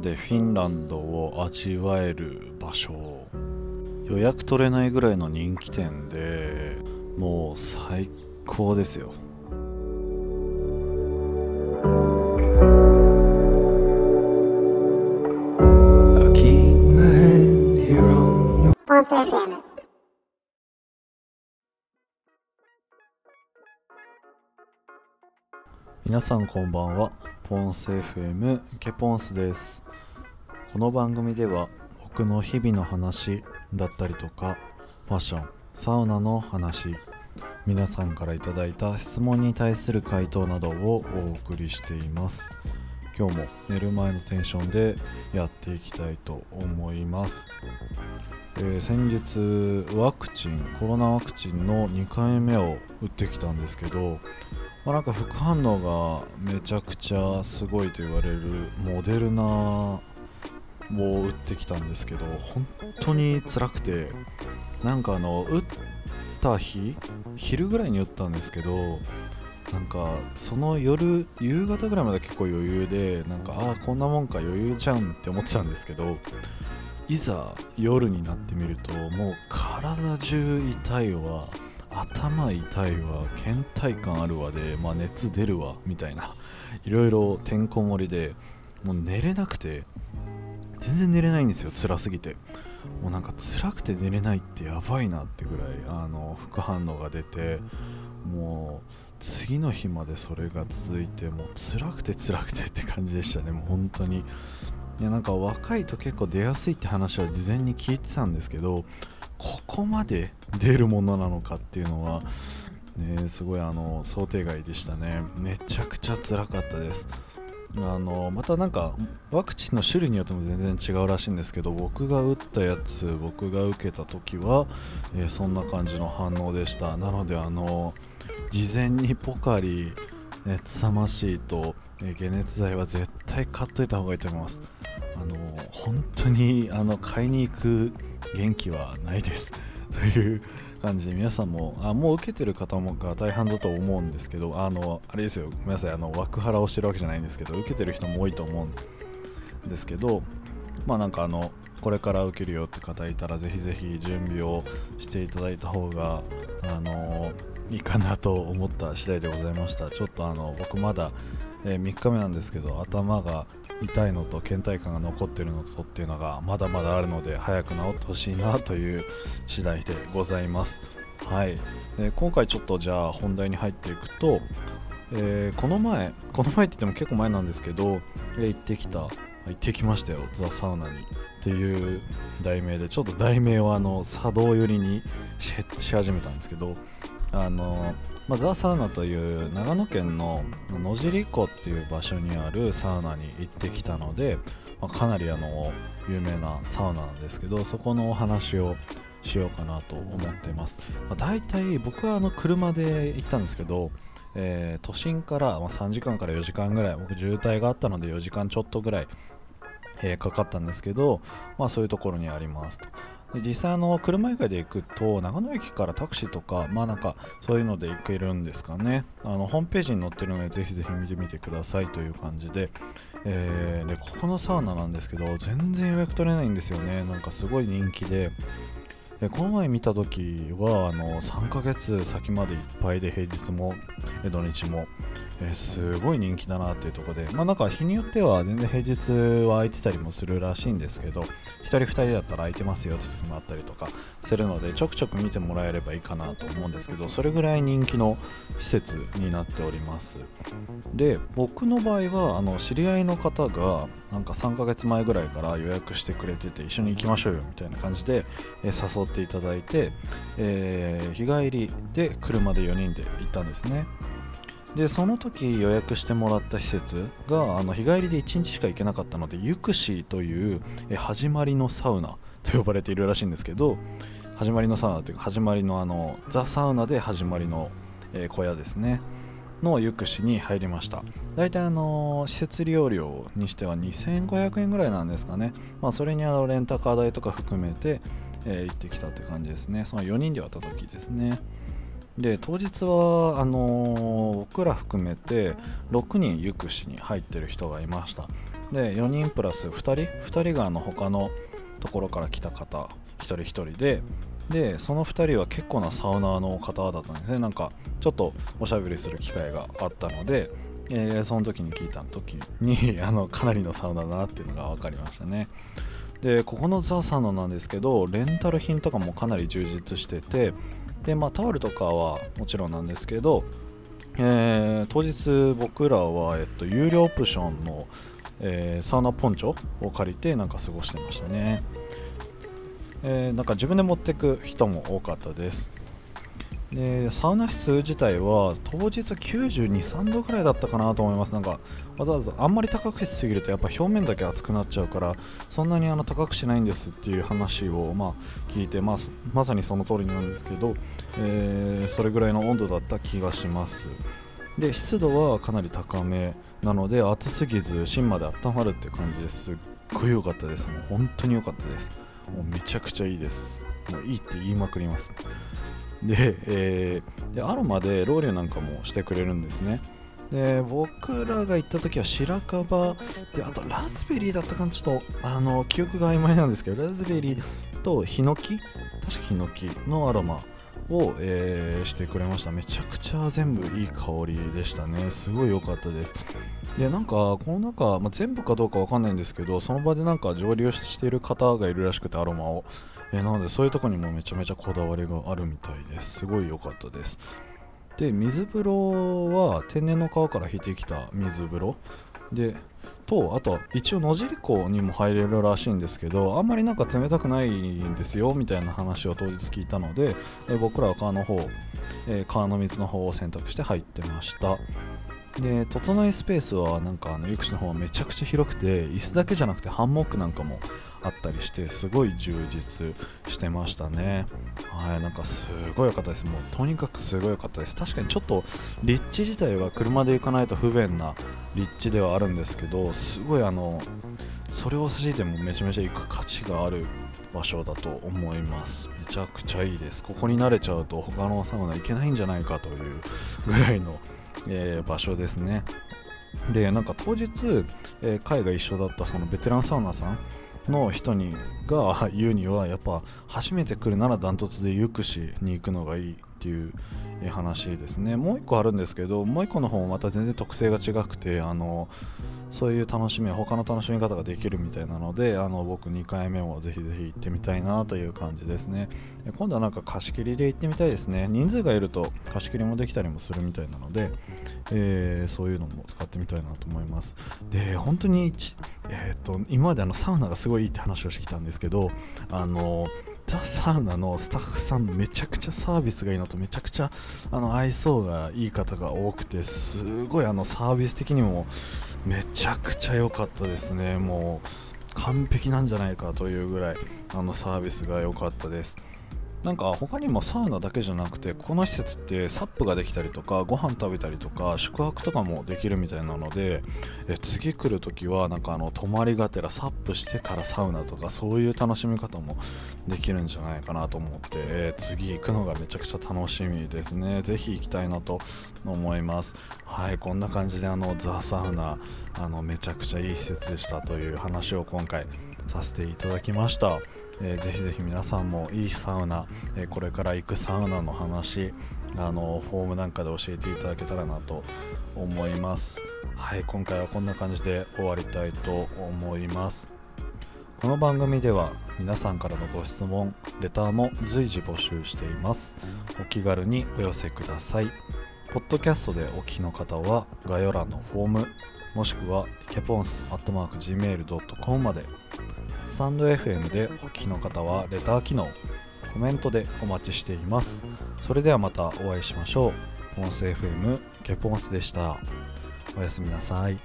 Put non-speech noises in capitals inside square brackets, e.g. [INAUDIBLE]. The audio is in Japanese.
本でフィンランドを味わえる場所。予約取れないぐらいの人気店でもう最高ですよ。皆さんこんばんはポンス FM ケポンスです。この番組では僕の日々の話だったりとかファッションサウナの話皆さんから頂いた質問に対する回答などをお送りしています。今日も寝る前のテンションでやっていきたいと思います、えー、先日ワクチンコロナワクチンの2回目を打ってきたんですけどまあ、なんか副反応がめちゃくちゃすごいと言われるモデルナを打ってきたんですけど本当に辛くてなんかあの打った日昼ぐらいに打ったんですけどなんかその夜夕方ぐらいまで結構余裕でなんかああこんなもんか余裕じゃんって思ってたんですけどいざ夜になってみるともう体中痛いわ。頭痛いわ倦怠感あるわで、まあ、熱出るわみたいな。[LAUGHS] いろいろてんこ盛りでもう寝れなくて全然寝れないんですよ辛すぎて。もうなんか辛くて寝れないってやばいなってぐらいあの副反応が出てもう次の日までそれが続いてもう辛くて辛くてって感じでしたねもう本当に。いやなんか若いと結構出やすいって話は事前に聞いてたんですけどここまで出るものなのかっていうのは、ね、すごいあの想定外でしたね。めちゃくちゃ辛かったです。あのまたなんかワクチンの種類によっても全然違うらしいんですけど僕が打ったやつ僕が受けた時は、えー、そんな感じの反応でした。なのであの事前にポカリ熱さましいと、え、解熱剤は絶対買っといた方がいいと思います。あの本当にあの買いに行く元気はないです。[LAUGHS] という感じで皆さんもあもう受けてる方もが大半だと思うんですけどあのあれですよ。ごめんなさい。あの枠腹をしてるわけじゃないんですけど受けてる人も多いと思うんですけどまあなんかあのこれから受けるよって方いたらぜひぜひ準備をしていただいた方があのいいかなと思った次第でございました。ちょっとあの僕まだ、えー、3日目なんですけど頭が痛いのと倦怠感が残ってるのとっていうのがまだまだあるので早く治ってほしいなという次第でございます。はい。で今回ちょっとじゃあ本題に入っていくと、えー、この前この前って言っても結構前なんですけど、えー、行ってきた行ってきましたよザ・サウナにっていう題名でちょっと題名をあの茶道寄りにし始めたんですけどあのまあ、ザ・サウナという長野県の野尻湖っていう場所にあるサウナに行ってきたので、まあ、かなりあの有名なサウナなんですけどそこのお話をしようかなと思っています、まあ、大体僕はあの車で行ったんですけど、えー、都心から3時間から4時間ぐらい僕渋滞があったので4時間ちょっとぐらい、えー、かかったんですけど、まあ、そういうところにありますと。実際の車以外で行くと長野駅からタクシーとかまあなんかそういうので行けるんですかね。あのホームページに載ってるのでぜひぜひ見てみてくださいという感じで,、えー、でここのサウナなんですけど全然予約取れないんですよね。なんかすごい人気で。この前見た時はあの3ヶ月先までいっぱいで平日も土日も。えー、すごい人気だなっていうとこで、まあなんか日によっては全然平日は空いてたりもするらしいんですけど、1人2人だったら空いてますよって時もあったりとかするので、ちょくちょく見てもらえればいいかなと思うんですけど、それぐらい人気の施設になっております。で、僕の場合は、あの知り合いの方が、なんか3ヶ月前ぐらいから予約してくれてて、一緒に行きましょうよみたいな感じで、えー、誘っていただいて、えー、日帰りで車で4人で行ったんですね。でその時予約してもらった施設があの日帰りで1日しか行けなかったのでユクシーという始まりのサウナ [LAUGHS] と呼ばれているらしいんですけど始まりのサウナというか始まりのあのザ・サウナで始まりの、小屋ですね。のユクシに入りました。大体あの施設利用料にしては2500円ぐらいなんですかね、まあ、それにあのレンタカー代とか含めて、えー、行ってきたって感じですね。その4人で割った時ですね。で当日はあのー、僕ら含めて6人行くしに入ってる人がいました。で4人プラス2人？2人があの他のところから来た方1人1人で。でその2人は結構なサウナーの方だったんですね。なんかちょっとおしゃべりする機会があったので、えー、その時に聞いた時に [LAUGHS] あのかなりのサウナだなっていうのが分かりましたね。でここのザ・サウナなんですけどレンタル品とかもかなり充実しててでまあタオルとかはもちろんなんですけどえー、当日僕らは、えっと、有料オプションの、えー、サウナポンチョを借りてなんか過ごしてましたね、えー、なんか自分で持ってく人も多かったです。でサウナ室自体は当日92、3度ぐらいだったかなと思います。なんかわざわざあんまり高くしすぎるとやっぱ表面だけ熱くなっちゃうからそんなにあの高くしないんですっていう話をまあ聞いて、まあ、まさにその通りなんですけど、えー、それぐらいの温度だった気がします。で湿度はかなり高めなので暑すぎず芯まで温まるって感じですっごい良かったです。もう本当に良かったです。もうめちゃくちゃいいです。もういいって言いまくります。で,、えー、でアロマでローリュなんかもしてくれるんですね。で僕らが行った時は白樺であとラズベリーだったかな。ちょっとあの記憶が曖昧なんですけどラズベリーとヒノキ？確かヒノキのアロマを、えー、してくれました。めちゃくちゃ全部いい香りでしたね。すごい良かったです。でなんかこの中、まあ、全部かどうかわかんないんですけどその場でなんか蒸留している方がいるらしくてアロマを。えー、なのでそういうとこにもめちゃめちゃこだわりがあるみたいです。すごい良かったです。で水風呂は天然の川から引いてきた水風呂。でとあと一応野尻湖にも入れるらしいんですけどあんまりなんか冷たくないんですよみたいな話を当日聞いたので、え僕らは川の方、え、川の水の方を選択して入ってました。で整いスペースはなんかあの湯口の方はめちゃくちゃ広くて椅子だけじゃなくてハンモックなんかもあったりしてすごい充実してましたね。はいなんかすごい良かったです。もうとにかくすごい良かったです。確かにちょっと立地自体は車で行かないと不便な立地ではあるんですけどすごいあのそれを差し引いてもめちゃめちゃ行く価値がある場所だと思います。めちゃくちゃいいです。ここに慣れちゃうと他のサウナ行けないんじゃないかというぐらいの、えー、場所ですね。でなんか当日、えー、会が一緒だったそのベテランサウナさんの人にが言うにはやっぱ初めて来るならダントツでゆくしに行くのがいい。っていう話ですね。もう1個あるんですけどもう1個の方もまた全然特性が違くてあのそういう楽しみ他の楽しみ方ができるみたいなのであの僕2回目もぜひぜひ行ってみたいなという感じですね。今度はなんか貸し切りで行ってみたいですね。人数がいると貸し切りもできたりもするみたいなので、えー、そういうのも使ってみたいなと思います。で本当に、えーと、今まであのサウナがすごいいいって話をしてきたんですけどあのザ・サウナのスタッフさんめちゃくちゃサービスがいいのとめちゃくちゃあの愛想がいい方が多くてすごいあのサービス的にもめちゃくちゃ良かったですね。もう完璧なんじゃないかというぐらいあのサービスが良かったです。なんか他にもサウナだけじゃなくてこの施設ってサップができたりとかご飯食べたりとか宿泊とかもできるみたいなのでえ次来る時はなんかあの泊まりがてらサップしてからサウナとかそういう楽しみ方もできるんじゃないかなと思って、え次行くのがめちゃくちゃ楽しみですね。ぜひ行きたいなと思います。はいこんな感じであのザ・サウナあのめちゃくちゃいい施設でしたという話を今回させていただきました、えー、ぜひぜひ皆さんもいいサウナ、えー、これから行くサウナの話あのフォームなんかで教えていただけたらなと思います。はい今回はこんな感じで終わりたいと思います。この番組では皆さんからのご質問レターも随時募集しています。お気軽にお寄せください。ポッドキャストでお聞きの方は概要欄のフォームもしくはケポンスアットマーク Gmail.com までタンド FM でお聞きの方はレター機能コメントでお待ちしています。それではまたお会いしましょう。ポンス FM ケポンスでした。おやすみなさい。